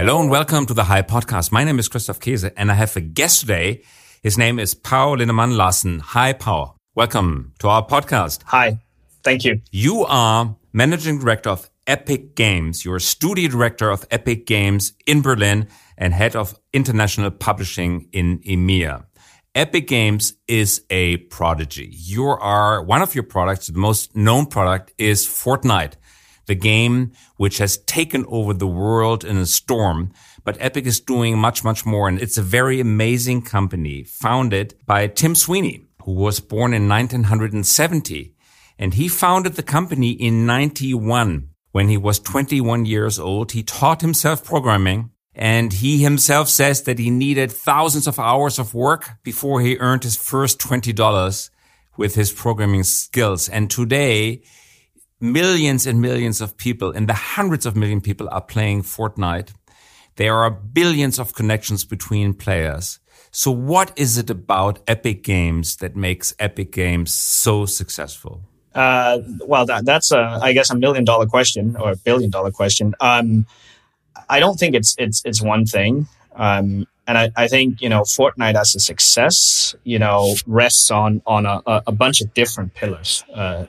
Hello and welcome to the High Podcast. My name is Christoph Keese and I have a guest today. His name is Paw Linnemann Larsen. Hi, Paw. Welcome to our podcast. Hi. Thank you. You are managing director of Epic Games. You're studio director of Epic Games in Berlin and head of international publishing in EMEA. Epic Games is a prodigy. You are one of your products, the most known product is Fortnite the game which has taken over the world in a storm. But Epic is doing much, much more. And it's a very amazing company founded by Tim Sweeney, who was born in 1970. And he founded the company in 91. When he was 21 years old, he taught himself programming and he himself says that he needed thousands of hours of work before he earned his first $20 with his programming skills. And today millions and millions of people and the hundreds of million people are playing Fortnite. There are billions of connections between players. So what is it about Epic Games that makes Epic Games so successful? Uh, well, that, that's a, I guess, a million dollar question or a billion dollar question. Um, I don't think it's it's it's one thing. Um, and I, I think you know Fortnite as a success, you know, rests on on a, a bunch of different pillars. Uh,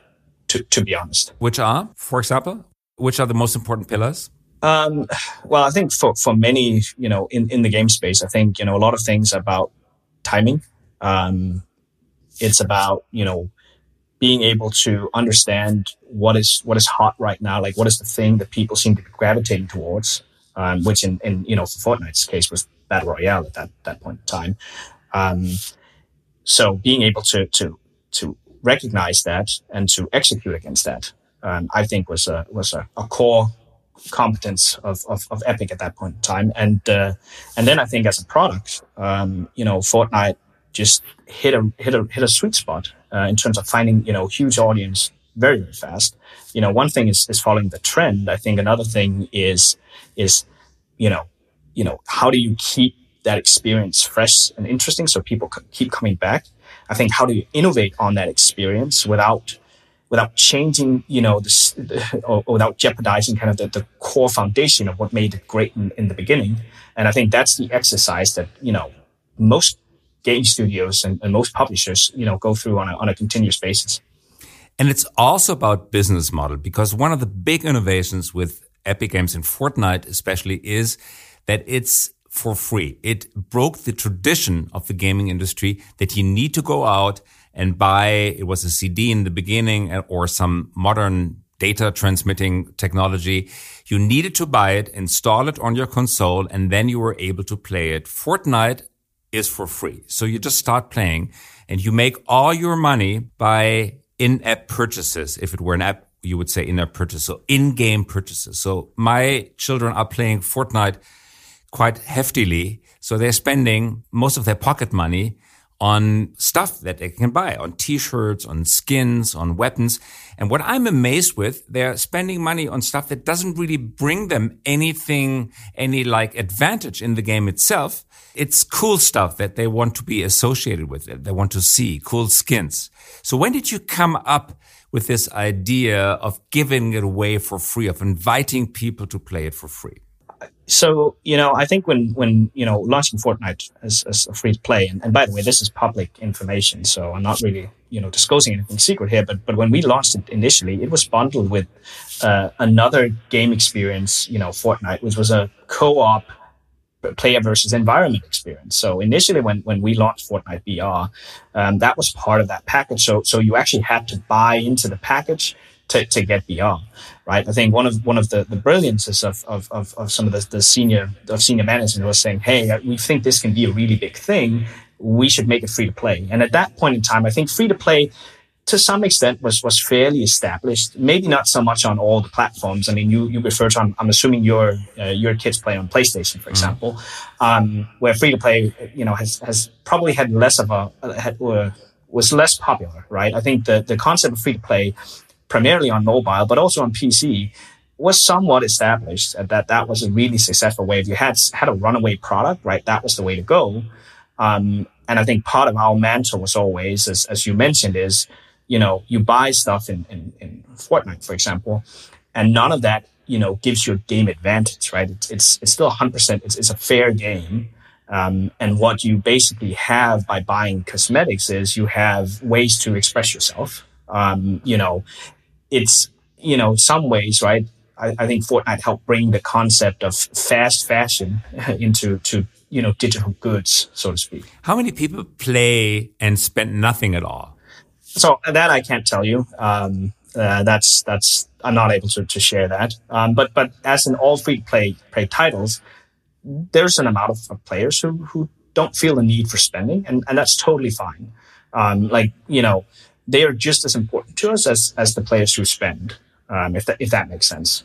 to, to be honest. Which are, for example, which are the most important pillars? Um, well, I think for, for many, you know, in, in the game space, I think, you know, a lot of things about timing. Um, it's about, you know, being able to understand what is, what is hot right now. Like what is the thing that people seem to be gravitating towards? Um, which in, in, you know, for Fortnite's case was battle royale at that, that point in time. Um, so being able to, to, to recognize that and to execute against that, um, I think was a was a, a core competence of, of, of, Epic at that point in time. And uh, and then I think as a product, um, you know, Fortnite just hit a hit a hit a sweet spot uh, in terms of finding you know huge audience very very fast. You know, one thing is is following the trend. I think another thing is is you know you know how do you keep that experience fresh and interesting so people keep coming back I think how do you innovate on that experience without without changing, you know, this, or, or, without jeopardizing kind of the, the, core foundation of what made it great in, in, the beginning. And I think that's the exercise that, you know, most game studios and, and most publishers, you know, go through on a, on a continuous basis. And it's also about business model because one of the big innovations with Epic Games and Fortnite especially is that it's for free. It broke the tradition of the gaming industry that you need to go out and buy, it was a CD in the beginning or some modern data transmitting technology. You needed to buy it, install it on your console, and then you were able to play it. Fortnite is for free. So you just start playing and you make all your money by in-app purchases. If it were an app, you would say in-app purchase. So in-game purchases. So my children are playing Fortnite quite heftily. So they're spending most of their pocket money on stuff that they can buy, on t-shirts, on skins, on weapons. And what I'm amazed with, they're spending money on stuff that doesn't really bring them anything, any like advantage in the game itself. It's cool stuff that they want to be associated with it. They want to see cool skins. So when did you come up with this idea of giving it away for free, of inviting people to play it for free? So you know i think when when you know launching fortnite as, as a free to play and, and, by the way this is public information so i'm not really you know disclosing anything secret here but but when we launched it initially it was bundled with uh, another game experience you know fortnite which was a co-op player versus environment experience. So initially when when we launched fortnite vr um, that was part of that package. So so you actually had to buy into the package to, to get beyond, right? I think one of one of the, the brilliances of, of, of, of some of the, the senior of senior management was saying, hey, we think this can be a really big thing. We should make it free to play. And at that point in time, I think free to play to some extent was was fairly established. Maybe not so much on all the platforms. I mean, you you refer to I'm, I'm assuming your uh, your kids play on PlayStation, for mm-hmm. example, mm-hmm. um, where free to play you know has has probably had less of a had, uh, was less popular, right? I think the the concept of free to play primarily on mobile, but also on PC, was somewhat established that that was a really successful way. If you had had a runaway product, right, that was the way to go. Um, and I think part of our mantra was always, as, as you mentioned, is you know you buy stuff in, in, in Fortnite, for example, and none of that you know gives you a game advantage, right? It's it's, it's still 100. percent it's, it's a fair game. Um, and what you basically have by buying cosmetics is you have ways to express yourself. Um, you know, it's you know some ways, right? I, I, think Fortnite helped bring the concept of fast fashion into to you know digital goods, so to speak. How many people play and spend nothing at all? So that I can't tell you. Um, uh, that's that's I'm not able to, to share that. Um, but but as in all free play play titles, there's an amount of, of, players who who don't feel the need for spending, and, and that's totally fine. Um, like you know, they are just as important to us as as the players who spend. Um, if that if that makes sense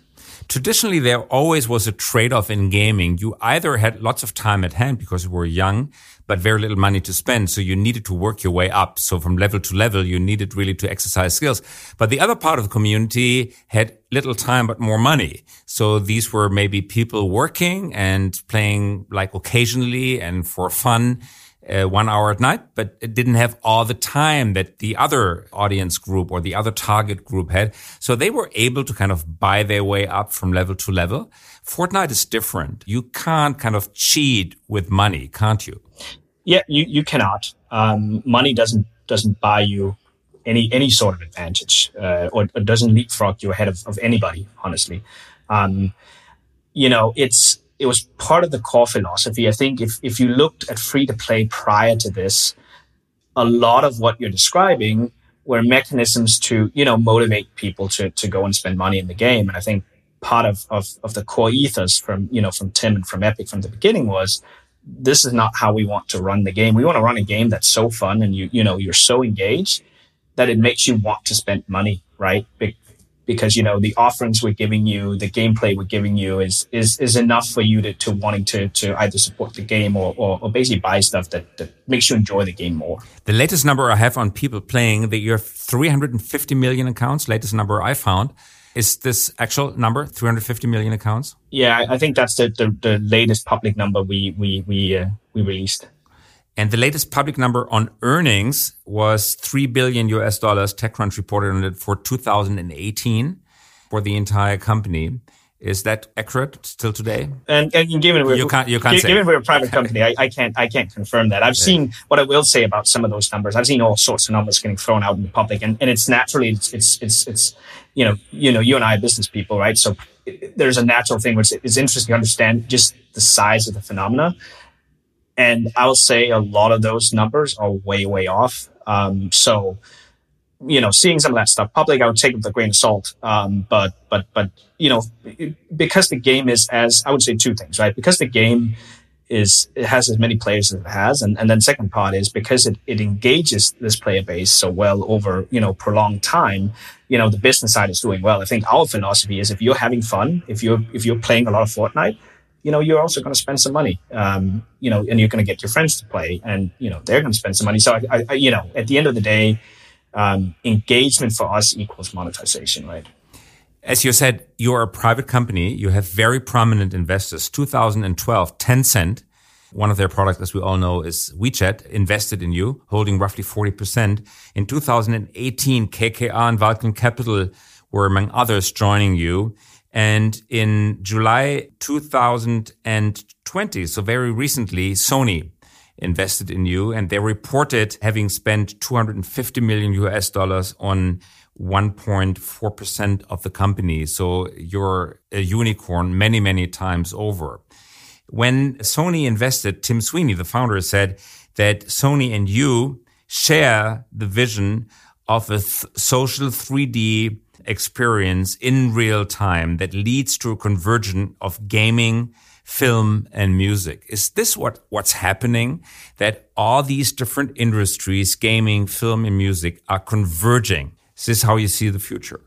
traditionally there always was a trade-off in gaming. You either had lots of time at hand because you were young, but very little money to spend. So you needed to work your way up. So from level to level, you needed really to exercise skills. But the other part of the community had little time, but more money. So these were maybe people working and playing like occasionally and for fun uh, one hour at night, but it didn't have all the time that the other audience group or the other target group had. So they were able to kind of buy their way up from level to level. Fortnite is different. You can't kind of cheat with money, can't you? Yeah, you, you cannot. Um, money doesn't, doesn't buy you any, any sort of advantage, uh, or, or, doesn't leapfrog you ahead of, of anybody, honestly. Um, you know, it's, it was part of the core philosophy. I think if, if you looked at free to play prior to this, a lot of what you're describing were mechanisms to, you know, motivate people to, to go and spend money in the game. And I think part of, of, of the core ethos from, you know, from Tim and from Epic from the beginning was this is not how we want to run the game. We want to run a game that's so fun and you, you know, you're so engaged that it makes you want to spend money, right? Because you know the offerings we're giving you, the gameplay we're giving you is is is enough for you to, to wanting to to either support the game or, or, or basically buy stuff that, that makes you enjoy the game more. The latest number I have on people playing that you have 350 million accounts. Latest number I found. Is this actual number 350 million accounts? Yeah, I think that's the, the, the latest public number we we we uh, we released. And the latest public number on earnings was 3 billion US dollars. TechCrunch reported on it for 2018 for the entire company. Is that accurate still today? And, and given we're, you can't, you can't given we're a private company, I, I, can't I can't confirm that. I've seen what I will say about some of those numbers. I've seen all sorts of numbers getting thrown out in the public, and, and it's naturally it's, it's it's it's you know you know you and I are business people, right? So there's a natural thing which is interesting to understand just the size of the phenomena. And I will say a lot of those numbers are way, way off. Um, so, you know, seeing some of that stuff public, I would take it with a grain of salt. Um, but, but, but, you know, because the game is as, I would say two things, right? Because the game is, it has as many players as it has. And, and then second part is because it, it engages this player base so well over, you know, prolonged time, you know, the business side is doing well. I think our philosophy is if you're having fun, if you're, if you're playing a lot of Fortnite, you know, you're also going to spend some money, um, you know, and you're going to get your friends to play and, you know, they're going to spend some money. So I, I, you know, at the end of the day, um, engagement for us equals monetization, right? As you said, you're a private company. You have very prominent investors. 2012, Tencent, one of their products, as we all know, is WeChat, invested in you, holding roughly 40%. In 2018, KKR and Vulcan Capital were among others joining you. And in July 2020, so very recently, Sony invested in you and they reported having spent 250 million US dollars on 1.4% of the company. So you're a unicorn many, many times over. When Sony invested, Tim Sweeney, the founder, said that Sony and you share the vision of a th- social 3D experience in real time that leads to a convergence of gaming, film and music. Is this what, what's happening? That all these different industries, gaming, film and music are converging. Is this how you see the future?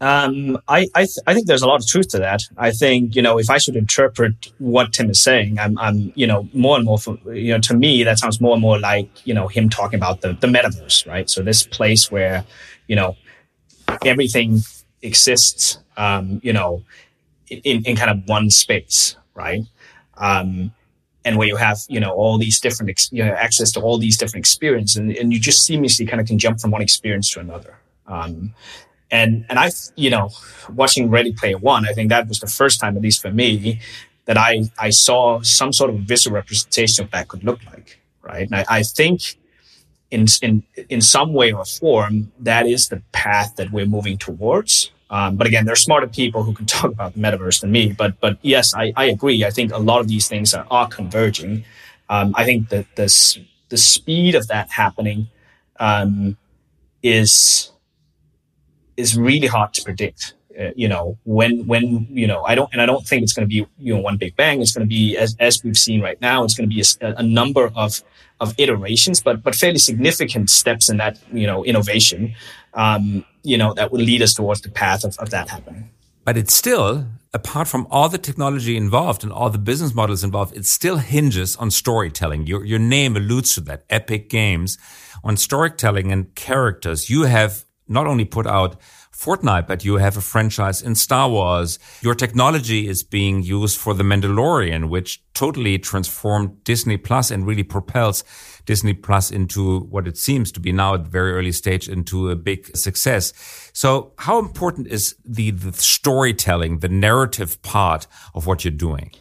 Um, I I, th- I, think there's a lot of truth to that. I think you know if I should interpret what Tim is saying, I'm, I'm you know more and more you know to me that sounds more and more like you know him talking about the the metaverse, right? So this place where you know everything exists, um, you know, in, in kind of one space, right? Um, and where you have, you know, all these different, ex- you know, access to all these different experiences and, and you just seamlessly kind of can jump from one experience to another. Um, And and I, you know, watching Ready Player One, I think that was the first time, at least for me, that I I saw some sort of visual representation of that could look like, right? And I, I think in in in some way or form, that is the path that we're moving towards. Um, but again, there are smarter people who can talk about the metaverse than me. But but yes, I, I agree. I think a lot of these things are, are converging. Um, I think that this the speed of that happening um, is is really hard to predict. Uh, you know when when you know I don't and I don't think it's going to be you know one big bang. It's going to be as as we've seen right now. It's going to be a, a number of of iterations, but but fairly significant steps in that you know innovation. Um, you know that will lead us towards the path of, of that happening. But it's still, apart from all the technology involved and all the business models involved, it still hinges on storytelling. Your, your name alludes to that. Epic Games on storytelling and characters. You have not only put out Fortnite, but you have a franchise in Star Wars. Your technology is being used for The Mandalorian, which totally transformed Disney Plus and really propels Disney Plus into what it seems to be now at very early stage into a big success. So how important is the, the storytelling, the narrative part of what you're doing?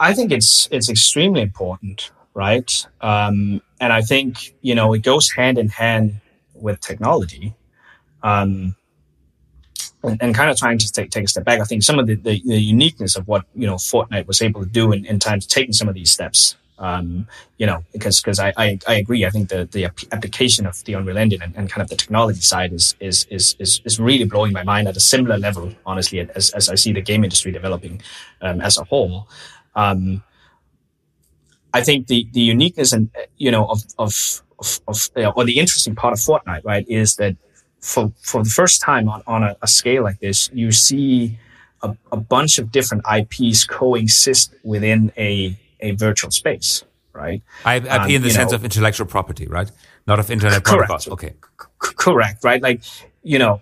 I think it's it's extremely important, right? Um, and I think you know it goes hand in hand with technology. Um, and, and, kind of trying to take, take a step back, I think some of the, the, the, uniqueness of what you know Fortnite was able to do in, in of taking some of these steps um, you know, because because I, I, I agree. I think the the application of the Unreal Engine and, and kind of the technology side is, is is is is really blowing my mind at a similar level, honestly, as as I see the game industry developing um, as a whole. Um, I think the the uniqueness and you know of of of, of you know, or the interesting part of Fortnite, right, is that for for the first time on on a, a scale like this, you see a, a bunch of different IPs coexist within a a virtual space, right? I, IP um, in the sense know, of intellectual property, right? Not of internet correct. protocols. Okay. C- correct, right? Like, you know,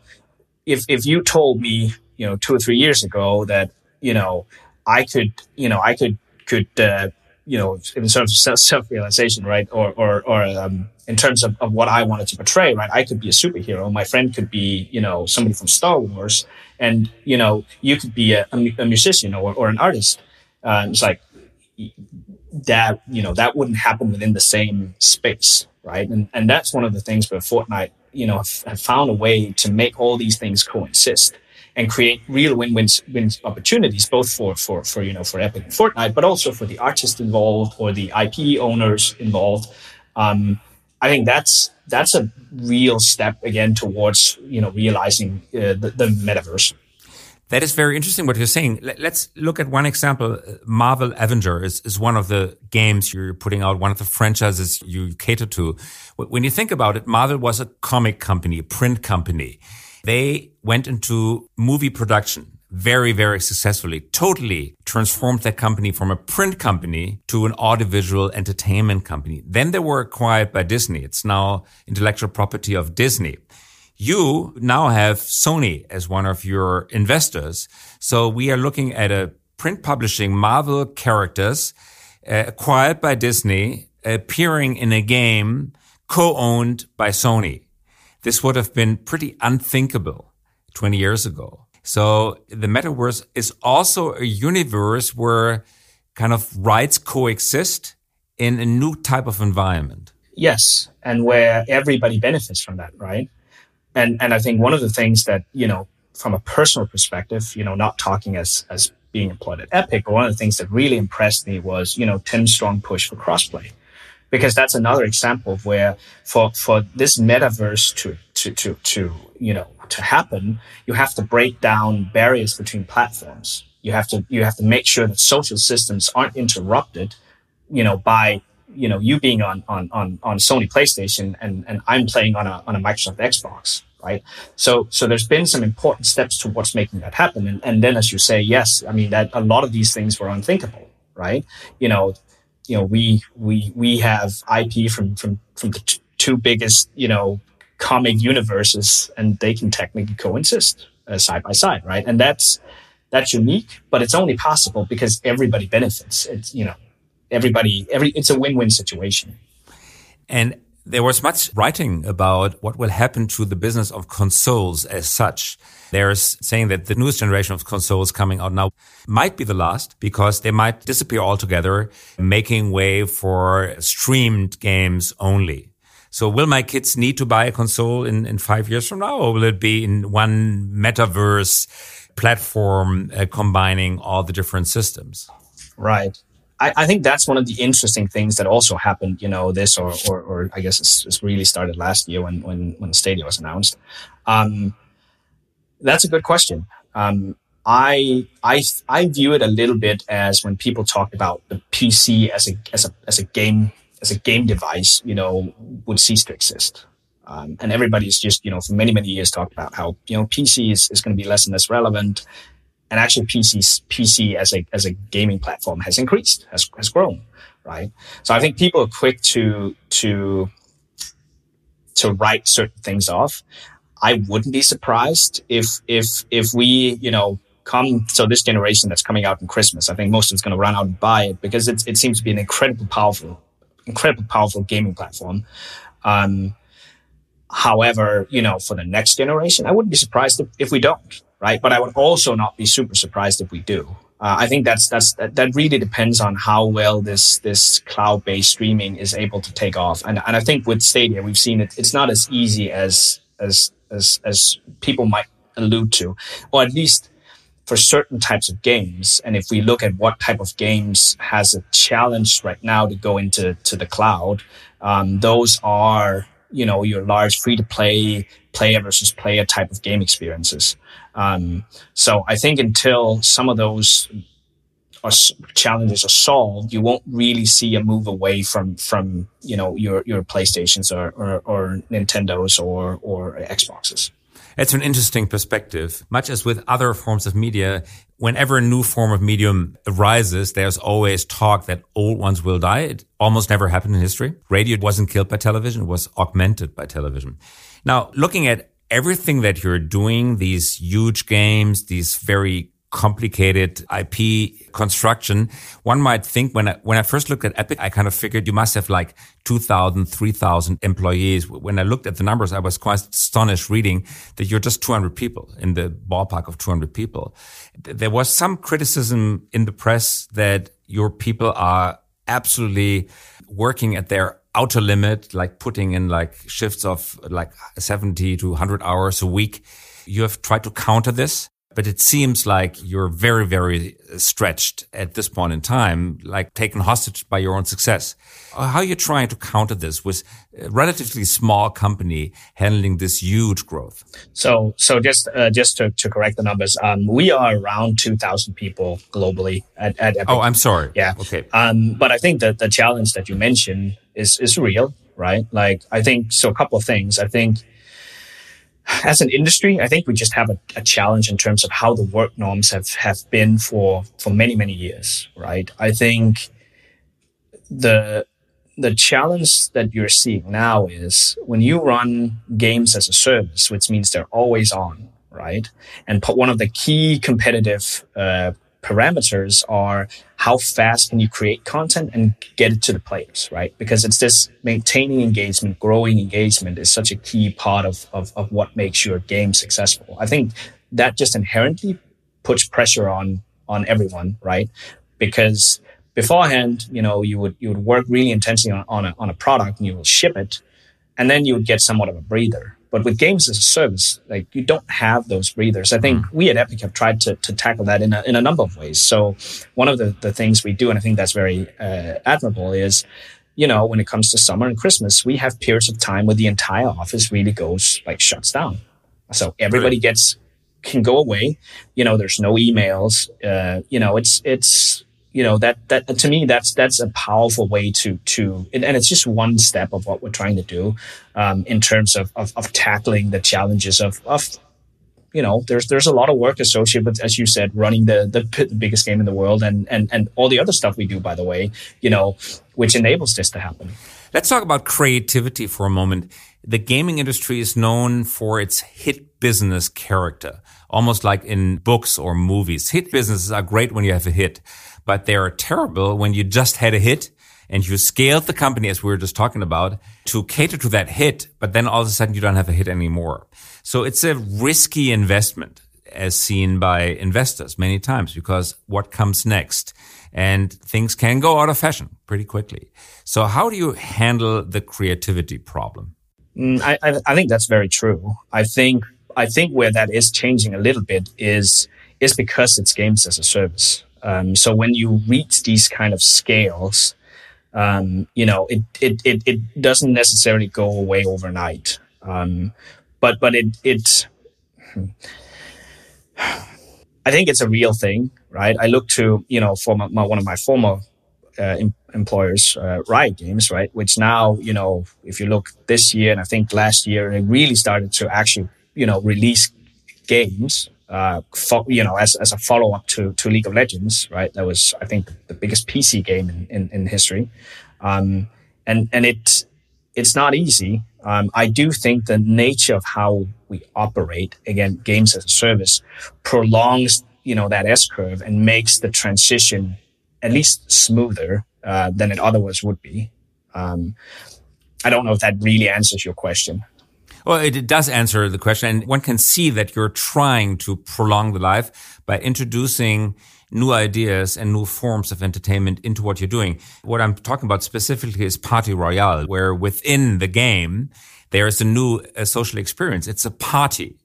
if if you told me, you know, two or three years ago that, you know, I could, you know, I could could uh, you know, in terms of self realization, right? Or, or, or, um, in terms of, of what I wanted to portray, right? I could be a superhero. My friend could be, you know, somebody from Star Wars. And, you know, you could be a, a musician or, or an artist. Uh, it's like, that you know that wouldn't happen within the same space right and and that's one of the things where fortnite you know have, have found a way to make all these things coexist and create real win-win win opportunities both for for for you know for epic and fortnite but also for the artists involved or the ip owners involved um, i think that's that's a real step again towards you know realizing uh, the, the metaverse that is very interesting what you're saying. Let's look at one example. Marvel Avenger is, is one of the games you're putting out, one of the franchises you cater to. When you think about it, Marvel was a comic company, a print company. They went into movie production very, very successfully, totally transformed that company from a print company to an audiovisual entertainment company. Then they were acquired by Disney. It's now intellectual property of Disney. You now have Sony as one of your investors. So we are looking at a print publishing Marvel characters uh, acquired by Disney appearing in a game co-owned by Sony. This would have been pretty unthinkable 20 years ago. So the metaverse is also a universe where kind of rights coexist in a new type of environment. Yes. And where everybody benefits from that, right? and and I think one of the things that you know from a personal perspective, you know, not talking as as being employed at Epic, but one of the things that really impressed me was you know Tim's strong push for crossplay, because that's another example of where for for this metaverse to to to to you know to happen, you have to break down barriers between platforms. You have to you have to make sure that social systems aren't interrupted, you know, by you know, you being on, on, on, on Sony PlayStation and, and I'm playing on a, on a Microsoft Xbox, right? So, so there's been some important steps towards making that happen. And, and then as you say, yes, I mean, that a lot of these things were unthinkable, right? You know, you know, we, we, we have IP from, from, from the t- two biggest, you know, comic universes and they can technically coexist uh, side by side, right? And that's, that's unique, but it's only possible because everybody benefits. It's, you know, everybody, every, it's a win-win situation. And there was much writing about what will happen to the business of consoles as such. There's saying that the newest generation of consoles coming out now might be the last because they might disappear altogether, making way for streamed games only. So will my kids need to buy a console in, in five years from now or will it be in one metaverse platform uh, combining all the different systems? Right. I, I, think that's one of the interesting things that also happened, you know, this or, or, or I guess it's, it's, really started last year when, when, when Stadia was announced. Um, that's a good question. Um, I, I, I view it a little bit as when people talk about the PC as a, as a, as a game, as a game device, you know, would cease to exist. Um, and everybody's just, you know, for many, many years talked about how, you know, PC is, is going to be less and less relevant and actually PC PC as a as a gaming platform has increased, has has grown, right? So I think people are quick to to to write certain things off. I wouldn't be surprised if if if we you know come so this generation that's coming out in Christmas. I think most of it's going to run out and buy it because it it seems to be an incredibly powerful, incredibly powerful gaming platform. Um, however, you know, for the next generation, I wouldn't be surprised if, if we don't right? But I would also not be super surprised if we do. Uh, I think that's that's that, that really depends on how well this this cloud based streaming is able to take off. And and I think with Stadia, we've seen it. It's not as easy as as as as people might allude to, or at least for certain types of games. And if we look at what type of games has a challenge right now to go into to the cloud, um, those are you know your large free to play player versus player type of game experiences. Um, so I think until some of those are, challenges are solved, you won't really see a move away from from you know your your PlayStations or or, or Nintendos or or Xboxes. It's an interesting perspective. Much as with other forms of media, whenever a new form of medium arises, there's always talk that old ones will die. It almost never happened in history. Radio wasn't killed by television. It was augmented by television. Now, looking at everything that you're doing, these huge games, these very complicated IP construction, one might think when I, when I first looked at Epic, I kind of figured you must have like 2,000, 3,000 employees. When I looked at the numbers, I was quite astonished reading that you're just 200 people in the ballpark of 200 people. There was some criticism in the press that your people are absolutely working at their outer limit, like putting in like shifts of like 70 to 100 hours a week. You have tried to counter this, but it seems like you're very, very stretched at this point in time, like taken hostage by your own success. How are you trying to counter this with a relatively small company handling this huge growth? So, so just uh, just to, to correct the numbers, um, we are around 2,000 people globally at, at Epic. Oh, I'm sorry. Yeah. Okay. Um, but I think that the challenge that you mentioned is is real, right? Like I think so. A couple of things. I think as an industry, I think we just have a, a, challenge in terms of how the work norms have have been for for many many years, right? I think the the challenge that you're seeing now is when you run games as a service, which means they're always on, right? And put one of the key competitive uh, parameters are how fast can you create content and get it to the players, right? Because it's this maintaining engagement, growing engagement is such a key part of, of, of what makes your game successful. I think that just inherently puts pressure on, on everyone, right? Because beforehand, you know, you would, you would work really intensely on, on a, on a product and you will ship it and then you would get somewhat of a breather but with games as a service, like you don't have those breathers. I think mm. we at Epic have tried to, to tackle that in a, in a number of ways. So one of the, the things we do, and I think that's very uh, admirable, is you know, when it comes to summer and Christmas, we have periods of time where the entire office really goes like shuts down. So everybody gets can go away. You know, there's no emails. Uh, you know, it's it's you know that that to me that's that's a powerful way to to and, it's just one step of what we're trying to do um, in terms of, of, of tackling the challenges of of you know there's there's a lot of work associated with as you said running the, the the biggest game in the world and and and all the other stuff we do by the way you know which enables this to happen. Let's talk about creativity for a moment. The gaming industry is known for its hit business character almost like in books or movies. Hit businesses are great when you have a hit but they are terrible when you just had a hit and you scaled the company as we were just talking about to cater to that hit, but then all of a sudden you don't have a hit anymore. So it's a risky investment as seen by investors many times because what comes next? And things can go out of fashion pretty quickly. So how do you handle the creativity problem? Mm, I, I think that's very true. I think I think where that is changing a little bit is is because it's games as a service. Um, so when you reach these kind of scales, um, you know, it, it, it, it, doesn't necessarily go away overnight. Um, but, but it, it, I think it's a real thing, right? I look to, you know, for my, my one of my former uh, em- employers, uh, Riot Games, right? Which now, you know, if you look this year and I think last year, it really started to actually, you know, release games uh, fo- you know, as, as a follow up to, to League of Legends, right? That was, I think, the biggest PC game in, in, in history. Um, and, and it, it's not easy. Um, I do think the nature of how we operate, again, games as a service prolongs, you know, that S curve and makes the transition at least smoother, uh, than it otherwise would be. Um, I don't know if that really answers your question. Well, it does answer the question. And one can see that you're trying to prolong the life by introducing new ideas and new forms of entertainment into what you're doing. What I'm talking about specifically is Party Royale, where within the game, there is a new social experience. It's a party.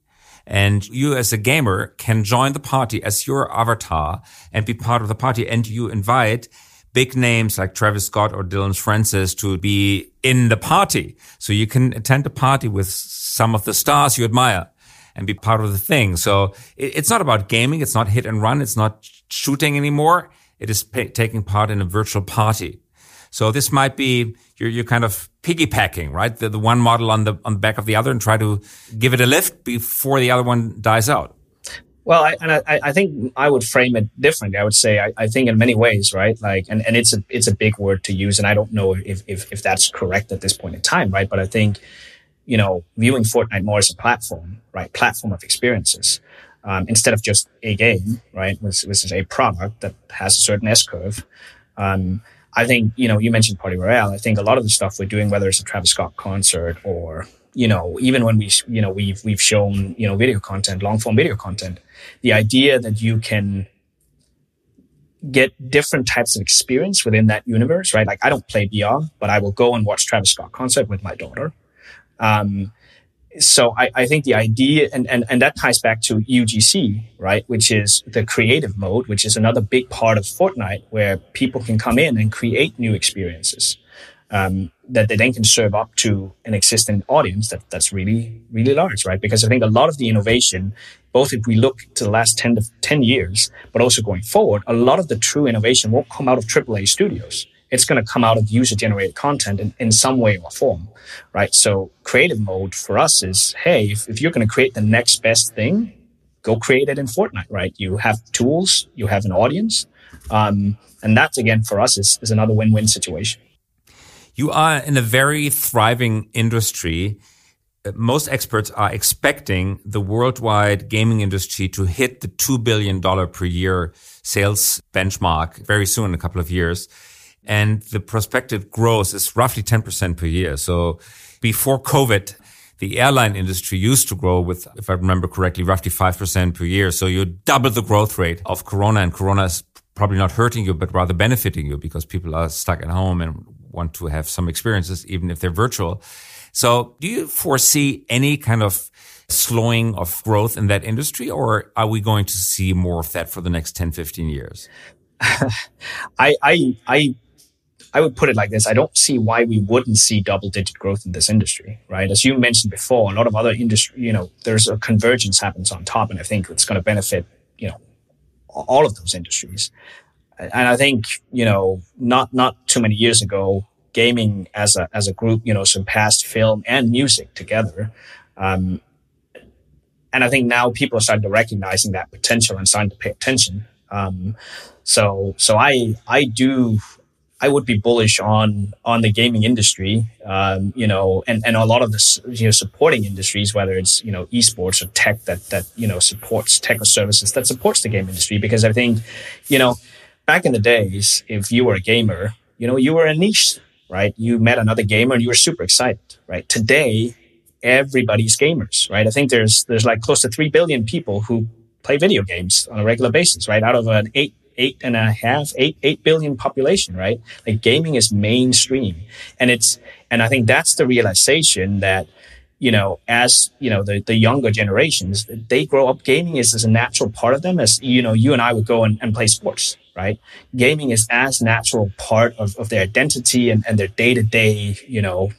And you as a gamer can join the party as your avatar and be part of the party. And you invite big names like Travis Scott or Dillon Francis to be in the party. So you can attend a party with some of the stars you admire and be part of the thing. So it's not about gaming. It's not hit and run. It's not shooting anymore. It is taking part in a virtual party. So this might be you're, you're kind of piggybacking, right? The, the one model on the on the back of the other and try to give it a lift before the other one dies out. Well, I, and I, I think I would frame it differently. I would say I, I think in many ways, right? Like, and, and it's a it's a big word to use, and I don't know if, if if that's correct at this point in time, right? But I think, you know, viewing Fortnite more as a platform, right? Platform of experiences, um, instead of just a game, right? Which, which is a product that has a certain S curve. Um, I think, you know, you mentioned Party Royale. I think a lot of the stuff we're doing, whether it's a Travis Scott concert or you know, even when we, you know, we've, we've shown, you know, video content, long form video content, the idea that you can get different types of experience within that universe, right? Like I don't play VR, but I will go and watch Travis Scott concert with my daughter. Um, so I, I think the idea, and, and, and that ties back to UGC, right? Which is the creative mode, which is another big part of Fortnite where people can come in and create new experiences um, that they then can serve up to an existing audience that that's really really large right? Because i think a lot of the innovation both if we look to the last 10 to 10 years but also going forward a lot of the true innovation won't come out of aaa studios. It's going to come out of user generated content in, in some way or form right? So creative mode for us is hey if, if you're going to create the next best thing go create it in fortnite right? You have tools you have an audience um, and that again for us is, is another win-win situation you are in a very thriving industry. Most experts are expecting the worldwide gaming industry to hit the $2 billion per year sales benchmark very soon in a couple of years. And the prospective growth is roughly 10% per year. So before COVID, the airline industry used to grow with, if I remember correctly, roughly 5% per year. So you double the growth rate of Corona and Corona is probably not hurting you, but rather benefiting you because people are stuck at home and want to have some experiences, even if they're virtual. So do you foresee any kind of slowing of growth in that industry, or are we going to see more of that for the next 10, 15 years? I, I, I, I would put it like this. I don't see why we wouldn't see double digit growth in this industry, right? As you mentioned before, a lot of other industry, you know, there's a convergence happens on top. And I think it's going to benefit, you know, all of those industries and I think you know not not too many years ago, gaming as a as a group you know surpassed film and music together. Um, and I think now people are starting to recognizing that potential and starting to pay attention. Um, so so I I do I would be bullish on on the gaming industry, um, you know, and, and a lot of the you know supporting industries, whether it's you know esports or tech that that you know supports tech or services that supports the game industry, because I think, you know, back in the days, if you were a gamer, you know, you were a niche, right? You met another gamer and you were super excited, right? Today, everybody's gamers, right? I think there's, there's like close to 3 billion people who play video games on a regular basis, right? Out of an eight, eight and a half, eight, eight billion population, right? Like gaming is mainstream. And it's, and I think that's the realization that, you know, as, you know, the, the younger generations, they grow up gaming is as a natural part of them as, you know, you and I would go and, and play sports, right? Gaming is as natural part of, of their identity and, and their day to day, you know,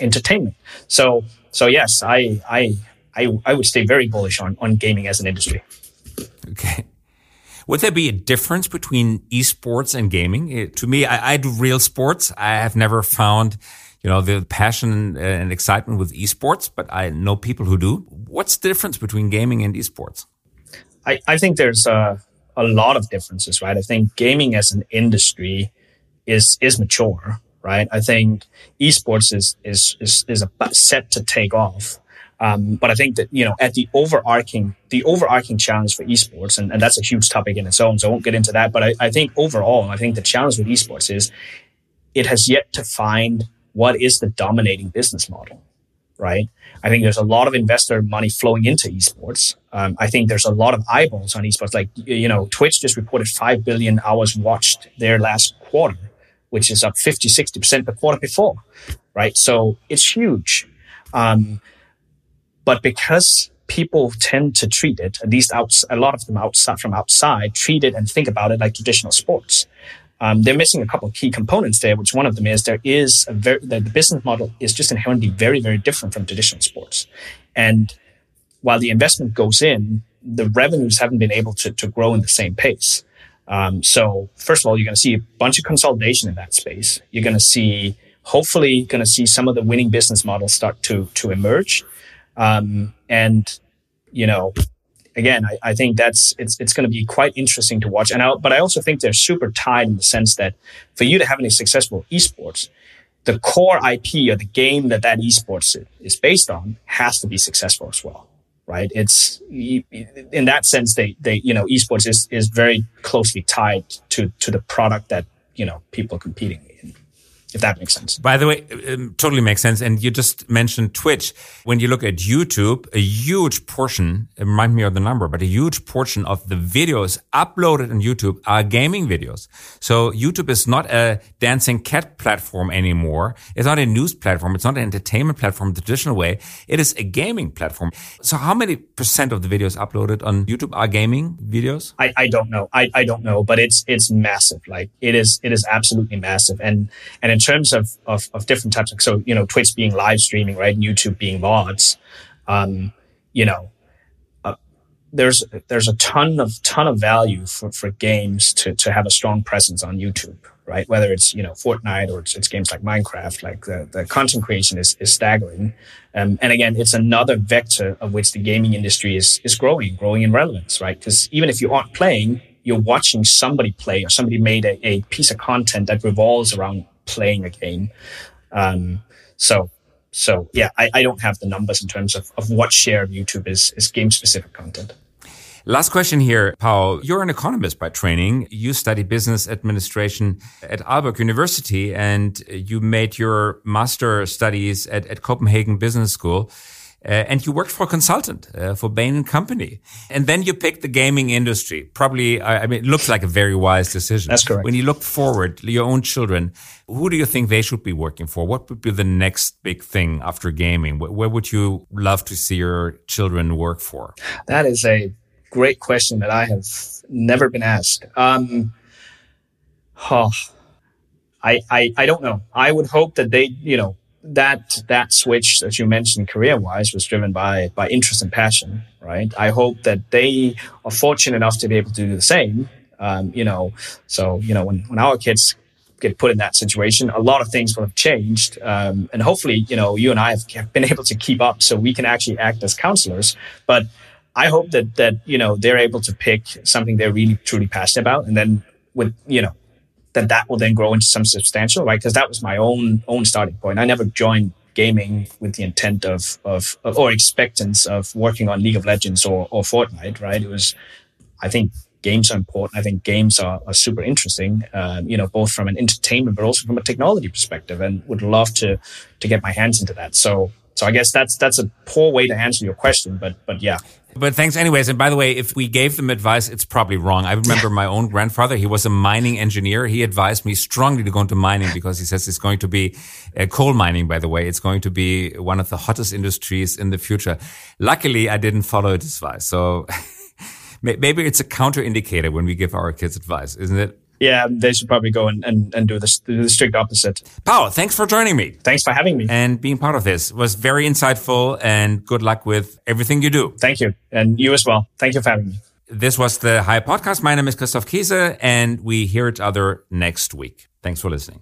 entertainment. So, so yes, I, I, I, I would stay very bullish on, on gaming as an industry. Okay. Would there be a difference between esports and gaming? It, to me, I, I, do real sports. I have never found, you know, the passion and excitement with esports, but I know people who do. What's the difference between gaming and esports? I, I think there's a, a lot of differences, right? I think gaming as an industry is is mature, right? I think esports is is is, is set to take off. Um, but I think that, you know, at the overarching, the overarching challenge for esports, and, and that's a huge topic in its own, so I won't get into that. But I, I think overall, I think the challenge with esports is it has yet to find what is the dominating business model, right? I think there's a lot of investor money flowing into esports. Um, I think there's a lot of eyeballs on esports. Like, you know, Twitch just reported 5 billion hours watched their last quarter, which is up 50, 60% the quarter before, right? So it's huge. Um, but because people tend to treat it, at least out, a lot of them outside from outside, treat it and think about it like traditional sports. Um, they're missing a couple of key components there, which one of them is there is a very, the, the business model is just inherently very, very different from traditional sports. And while the investment goes in, the revenues haven't been able to, to grow in the same pace. Um, so first of all, you're going to see a bunch of consolidation in that space. You're going to see, hopefully, going to see some of the winning business models start to to emerge. Um, and, you know, again, I, I, think that's it's it's going to be quite interesting to watch. And I, but I also think they're super tied in the sense that for you to have any successful esports, the core IP or the game that that esports is based on has to be successful as well, right? It's in that sense they they you know esports is is very closely tied to to the product that you know people are competing if that makes sense. By the way, it totally makes sense. And you just mentioned Twitch. When you look at YouTube, a huge portion, remind me of the number, but a huge portion of the videos uploaded on YouTube are gaming videos. So YouTube is not a dancing cat platform anymore. It's not a news platform. It's not an entertainment platform the traditional way. It is a gaming platform. So how many percent of the videos uploaded on YouTube are gaming videos? I, I don't know. I, I don't know, but it's, it's massive. Like it is, it is absolutely massive. And, and in terms of, of, of different types of, so, you know, Twitch being live streaming, right? And YouTube being VODs, um, you know, uh, there's, there's a ton of, ton of value for, for games to, to have a strong presence on YouTube, right? Whether it's, you know, Fortnite or it's, it's games like Minecraft, like the, the content creation is, is staggering. Um, and again, it's another vector of which the gaming industry is, is growing, growing in relevance, right? Because even if you aren't playing, you're watching somebody play or somebody made a, a piece of content that revolves around playing a game. Um, so, so yeah, I, I don't have the numbers in terms of, of what share of YouTube is, is game specific content. Last question here, Paw. You're an economist by training. You study business administration at Aalborg University and you made your master studies at, at Copenhagen Business School. Uh, and you worked for a consultant uh, for Bain and Company, and then you picked the gaming industry. Probably, I mean, it looks like a very wise decision. That's correct. When you look forward, your own children, who do you think they should be working for? What would be the next big thing after gaming? Where would you love to see your children work for? That is a great question that I have never been asked. Um, oh, I, I, I don't know. I would hope that they, you know, that that switch that you mentioned career wise was driven by by interest and passion right? I hope that they are fortunate enough to be able to do the same um, you know so you know when, when our kids get put in that situation a lot of things will have changed um, and hopefully you know you and i have been able to keep up so we can actually act as counselors. But i hope that that you know they're able to pick something they're really truly passionate about and then with you know that that will then grow into some substantial, right? Because that was my own own starting point. I never joined gaming with the intent of, of, or expectance of working on League of Legends or, or Fortnite, right? It was, I think, games are important. I think games are, are super interesting, uh, you know, both from an entertainment, but also from a technology perspective and would love to, to get my hands into that. So, so I guess that's, that's a poor way to answer your question, but, but yeah. But thanks anyways. And by the way, if we gave them advice, it's probably wrong. I remember my own grandfather. He was a mining engineer. He advised me strongly to go into mining because he says it's going to be uh, coal mining, by the way. It's going to be one of the hottest industries in the future. Luckily, I didn't follow his advice. So maybe it's a counter indicator when we give our kids advice, isn't it? Yeah, they should probably go and, and, and do, this, do the strict opposite. Paw, thanks for joining me. Thanks for having me. And being part of this it was very insightful and good luck with everything you do. Thank you. And you as well. Thank you for having me. This was the High Podcast. My name is Christoph Keese and we hear each other next week. Thanks for listening.